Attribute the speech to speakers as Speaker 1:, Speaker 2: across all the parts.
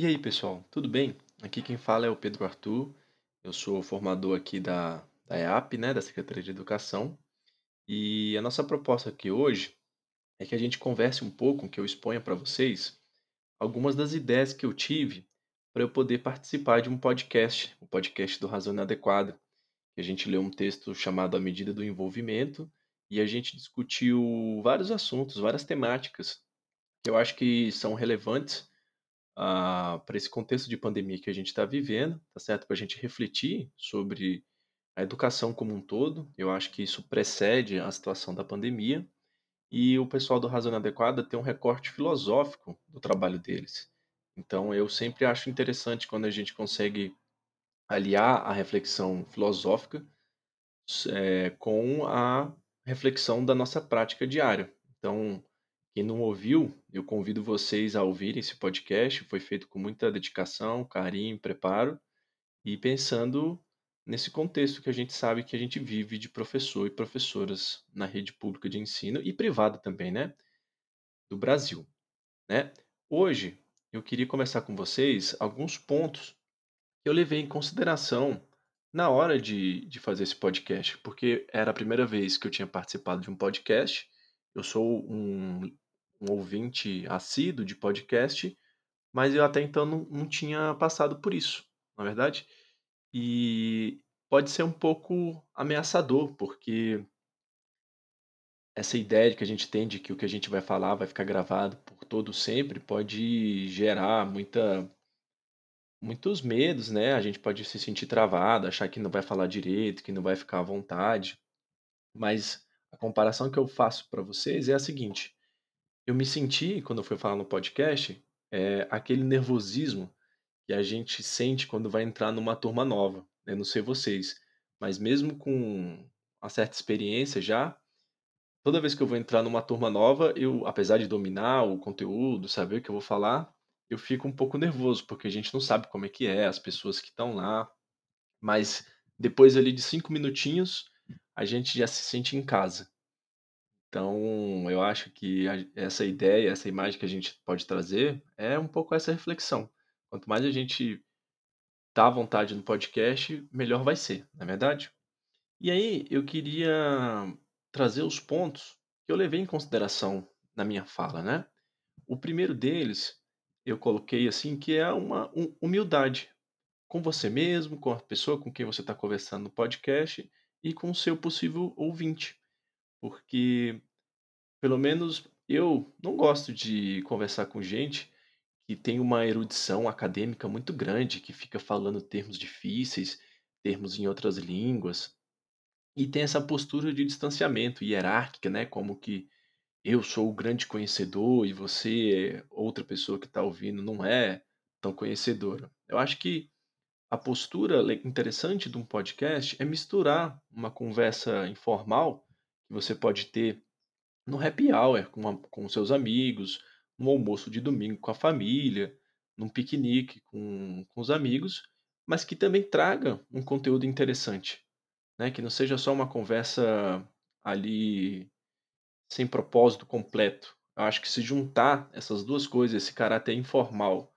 Speaker 1: E aí, pessoal, tudo bem? Aqui quem fala é o Pedro Arthur. Eu sou formador aqui da, da EAP, né, da Secretaria de Educação. E a nossa proposta aqui hoje é que a gente converse um pouco, que eu exponha para vocês algumas das ideias que eu tive para eu poder participar de um podcast, o podcast do Razão Inadequada. Que a gente leu um texto chamado A Medida do Envolvimento e a gente discutiu vários assuntos, várias temáticas que eu acho que são relevantes ah, para esse contexto de pandemia que a gente está vivendo, tá certo? Para a gente refletir sobre a educação como um todo. Eu acho que isso precede a situação da pandemia. E o pessoal do Razão Adequada tem um recorte filosófico do trabalho deles. Então, eu sempre acho interessante quando a gente consegue aliar a reflexão filosófica é, com a reflexão da nossa prática diária. Então, quem não ouviu, eu convido vocês a ouvirem esse podcast. Foi feito com muita dedicação, carinho, preparo e pensando nesse contexto que a gente sabe que a gente vive de professor e professoras na rede pública de ensino e privada também, né? Do Brasil, né? Hoje eu queria conversar com vocês alguns pontos que eu levei em consideração na hora de, de fazer esse podcast, porque era a primeira vez que eu tinha participado de um podcast. Eu sou um um ouvinte assíduo de podcast, mas eu até então não, não tinha passado por isso, na é verdade. E pode ser um pouco ameaçador, porque essa ideia que a gente tem de que o que a gente vai falar vai ficar gravado por todo sempre pode gerar muita muitos medos, né? A gente pode se sentir travado, achar que não vai falar direito, que não vai ficar à vontade. Mas a comparação que eu faço para vocês é a seguinte: eu me senti, quando eu fui falar no podcast, é, aquele nervosismo que a gente sente quando vai entrar numa turma nova. Eu não sei vocês, mas mesmo com uma certa experiência já, toda vez que eu vou entrar numa turma nova, eu, apesar de dominar o conteúdo, saber o que eu vou falar, eu fico um pouco nervoso, porque a gente não sabe como é que é, as pessoas que estão lá. Mas depois ali de cinco minutinhos, a gente já se sente em casa. Então, eu acho que a essa ideia, essa imagem que a gente pode trazer é um pouco essa reflexão. Quanto mais a gente tá à vontade no podcast, melhor vai ser, não é verdade? E aí, eu queria trazer os pontos que eu levei em consideração na minha fala, né? O primeiro deles, eu coloquei assim, que é uma humildade com você mesmo, com a pessoa com quem você está conversando no podcast e com o seu possível ouvinte. Porque, pelo menos eu não gosto de conversar com gente que tem uma erudição acadêmica muito grande, que fica falando termos difíceis, termos em outras línguas, e tem essa postura de distanciamento hierárquica, né? Como que eu sou o grande conhecedor e você, outra pessoa que está ouvindo, não é tão conhecedora. Eu acho que a postura interessante de um podcast é misturar uma conversa informal que você pode ter no happy hour com, com seus amigos, no almoço de domingo com a família, num piquenique com, com os amigos, mas que também traga um conteúdo interessante, né? Que não seja só uma conversa ali sem propósito completo. Eu acho que se juntar essas duas coisas, esse caráter informal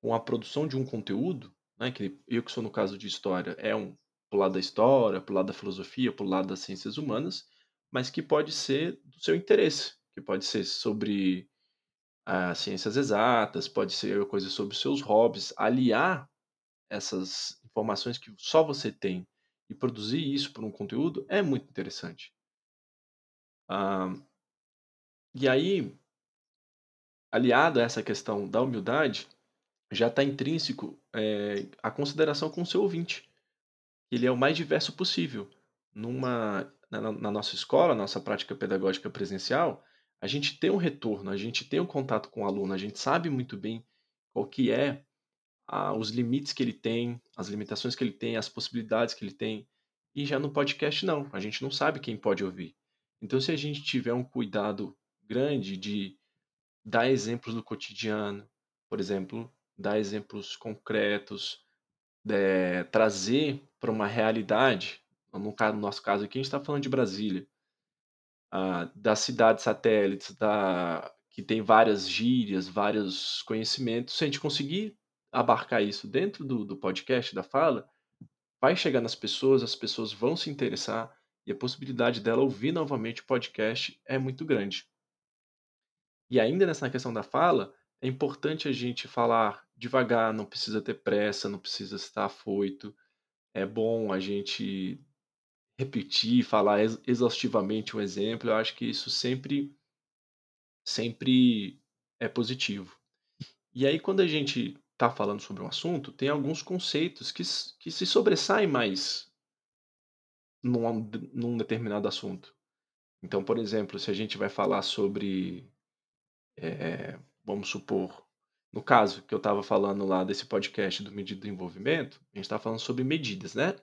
Speaker 1: com a produção de um conteúdo, né, que eu que sou no caso de história, é um pro lado da história, pro lado da filosofia, pro lado das ciências humanas, mas que pode ser do seu interesse, que pode ser sobre as ciências exatas, pode ser coisa sobre os seus hobbies, aliar essas informações que só você tem e produzir isso por um conteúdo é muito interessante. Ah, e aí, aliado a essa questão da humildade, já está intrínseco é, a consideração com o seu ouvinte. Ele é o mais diverso possível. Numa na, nossa escola, nossa prática pedagógica presencial, a gente tem um retorno, a gente tem um contato com o aluno, a gente sabe muito bem qual que é a, os limites que ele tem, as limitações que ele tem, as possibilidades que ele tem. E já no podcast não, a gente não sabe quem pode ouvir. Então se a gente tiver um cuidado grande de dar exemplos do cotidiano, por exemplo, dar exemplos concretos, de, trazer para uma realidade no, nosso caso aqui, a gente está falando de Brasília, ah, das cidades satélites, da, que tem várias gírias, vários conhecimentos. Se a gente conseguir abarcar isso dentro do do podcast, da fala, vai chegar nas pessoas, as pessoas vão se interessar e a possibilidade dela ouvir novamente o podcast é muito grande. E ainda nessa questão da fala, é importante a gente falar devagar, não precisa ter pressa, não precisa estar afoito. É bom a gente repetir, falar ex exaustivamente um exemplo, eu acho que isso sempre sempre é positivo. E aí quando a gente está falando sobre um assunto, tem alguns conceitos que que se sobressaem mais num num determinado assunto. Então, por exemplo, se a gente vai falar sobre, eh, vamos supor, no caso que eu estava falando lá desse podcast do Medida do Envolvimento, a gente está falando sobre medidas, né,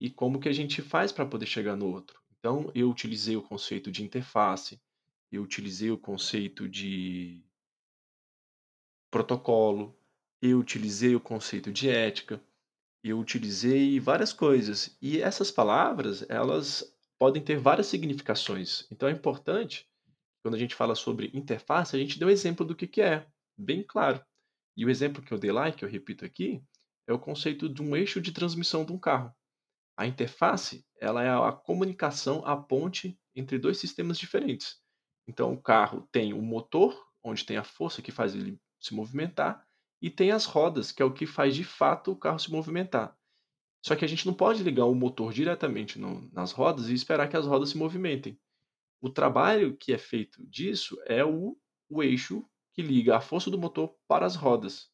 Speaker 1: e como que a gente faz para poder chegar no outro. Então eu utilizei o conceito de interface, eu utilizei o conceito de protocolo, eu utilizei o conceito de ética, eu utilizei várias coisas. E essas palavras, elas podem ter várias significações. Então é importante, quando a gente fala sobre interface, a gente dê um exemplo do que que é, bem claro. E o exemplo que eu dei lá, e que eu repito aqui, é o conceito de um eixo de transmissão de um carro. A interface, ela é a comunicação, a ponte entre 2 sistemas diferentes. Então o carro tem o motor, onde tem a força que faz ele se movimentar, e tem as rodas, que é o que faz de fato o carro se movimentar. Só que a gente não pode ligar o motor diretamente no nas rodas e esperar que as rodas se movimentem. O trabalho que é feito disso é o o eixo que liga a força do motor para as rodas.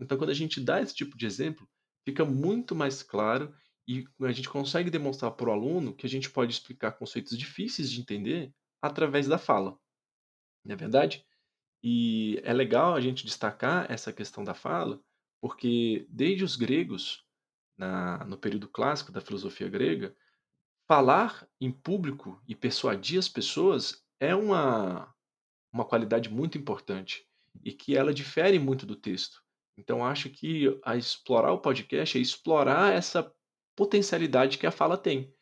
Speaker 1: Então quando a gente dá esse tipo de exemplo, fica muito mais claro e a gente consegue demonstrar para o aluno que a gente pode explicar conceitos difíceis de entender através da fala. Não é verdade? E é legal a gente destacar essa questão da fala, porque desde os gregos, na no período clássico da filosofia grega, falar em público e persuadir as pessoas é uma uma qualidade muito importante e que ela difere muito do texto. Então acho que a explorar o podcast é explorar essa potencialidade que a fala tem.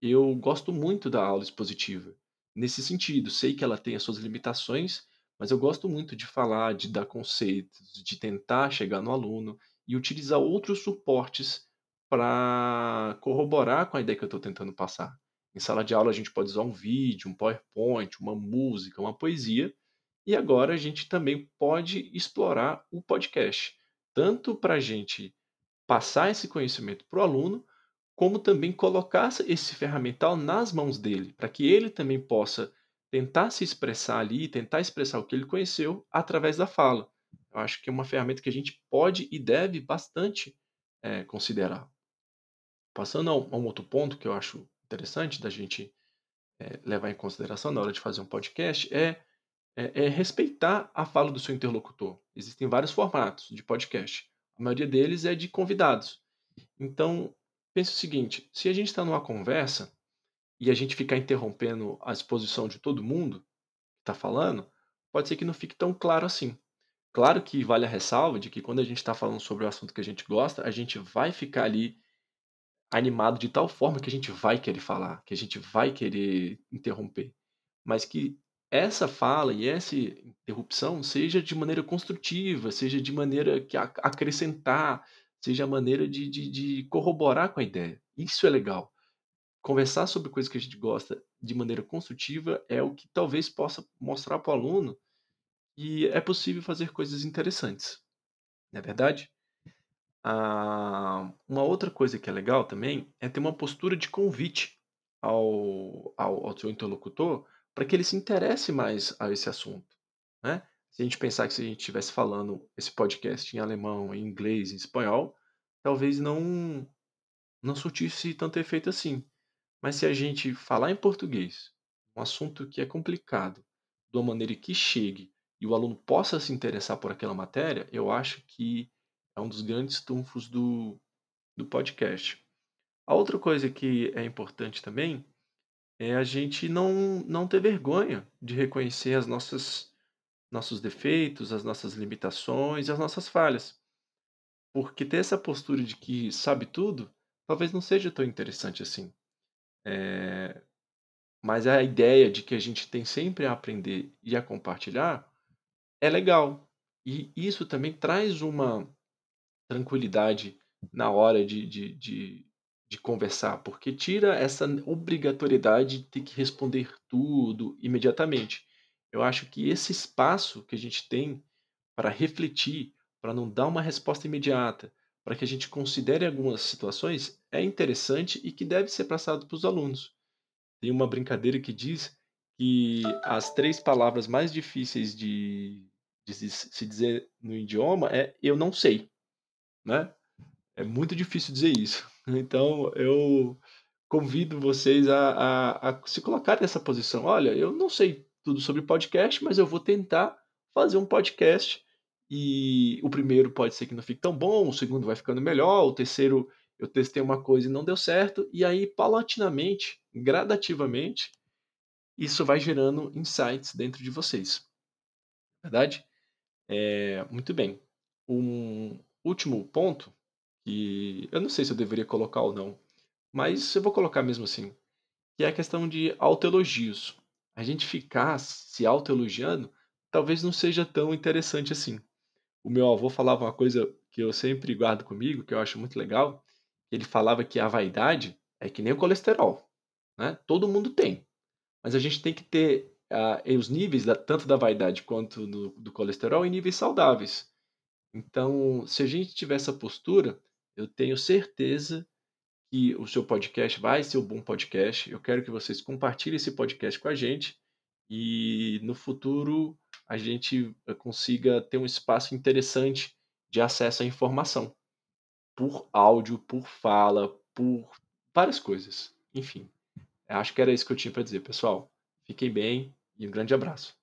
Speaker 1: Eu gosto muito da aula expositiva, nesse sentido, sei que ela tem as suas limitações, mas eu gosto muito de falar, de dar conceitos, de tentar chegar no aluno e utilizar outros suportes para corroborar com a ideia que eu estou tentando passar. Em sala de aula a gente pode usar um vídeo, um PowerPoint, uma música, uma poesia, e agora a gente também pode explorar o podcast, tanto para a gente passar esse conhecimento para o aluno, como também colocar esse ferramental nas mãos dele, para que ele também possa tentar se expressar ali, tentar expressar o que ele conheceu através da fala. Eu acho que é uma ferramenta que a gente pode e deve bastante, eh, considerar. Passando a um outro ponto que eu acho interessante da gente, eh, levar em consideração na hora de fazer um podcast é é é respeitar a fala do seu interlocutor. Existem vários formatos de podcast, a maioria deles é de convidados. Então, pense o seguinte, se a gente está numa conversa e a gente ficar interrompendo a exposição de todo mundo que está falando, pode ser que não fique tão claro assim. Claro que vale a ressalva de que quando a gente está falando sobre o assunto que a gente gosta, a gente vai ficar ali animado de tal forma que a gente vai querer falar, que a gente vai querer interromper, mas que essa fala e essa interrupção seja de maneira construtiva, seja de maneira que acrescentar, seja a maneira de de de corroborar com a ideia. Isso é legal. Conversar sobre coisas que a gente gosta de maneira construtiva é o que talvez possa mostrar para o aluno que é possível fazer coisas interessantes, não é verdade? Ah, uma outra coisa que é legal também é ter uma postura de convite ao ao ao seu interlocutor, para que ele se interesse mais a esse assunto, né. Se a gente pensar que se a gente estivesse falando esse podcast em alemão, em inglês, em espanhol, talvez não não surtisse tanto efeito assim. Mas se a gente falar em português, um assunto que é complicado, de uma maneira que chegue e o aluno possa se interessar por aquela matéria, eu acho que é um dos grandes trunfos do do podcast. A outra coisa que é importante também, é a gente não não ter vergonha de reconhecer as nossas nossos defeitos, as nossas limitações as nossas falhas. Porque ter essa postura de que sabe tudo, talvez não seja tão interessante assim. Eh, mas a ideia de que a gente tem sempre a aprender e a compartilhar, é legal. E isso também traz uma tranquilidade na hora de, de, de, de conversar, porque tira essa obrigatoriedade de ter que responder tudo imediatamente. Eu acho que esse espaço que a gente tem para refletir, para não dar uma resposta imediata, para que a gente considere algumas situações, é interessante e que deve ser passado para os alunos. Tem uma brincadeira que diz que as três palavras mais difíceis de, de se dizer no idioma é eu não sei, né? É muito difícil dizer isso. Então eu convido vocês a, a, a se colocar nessa posição. Olha, eu não sei tudo sobre podcast, mas eu vou tentar fazer um podcast. E o primeiro pode ser que não fique tão bom, o segundo vai ficando melhor, o terceiro eu testei uma coisa e não deu certo, e aí paulatinamente, gradativamente, isso vai gerando insights dentro de vocês. Verdade? É, muito bem. Um último ponto, que eu não sei se eu deveria colocar ou não, mas eu vou colocar mesmo assim, que é a questão de autoelogios. A gente ficar se autoelogiando talvez não seja tão interessante assim. O meu avô falava uma coisa que eu sempre guardo comigo, que eu acho muito legal. Ele falava que a vaidade é que nem o colesterol, né? Todo mundo tem. Mas a gente tem que ter uh, os níveis, da, tanto da vaidade quanto do, do colesterol, em níveis saudáveis. Então, se a gente tiver essa postura, eu tenho certeza que o seu podcast vai ser um bom podcast. Eu quero que vocês compartilhem esse podcast com a gente e no futuro a gente eh, consiga ter um espaço interessante de acesso à informação por áudio, por fala, por várias coisas. Enfim, acho que era isso que eu tinha para dizer, pessoal. Fiquem bem e um grande abraço.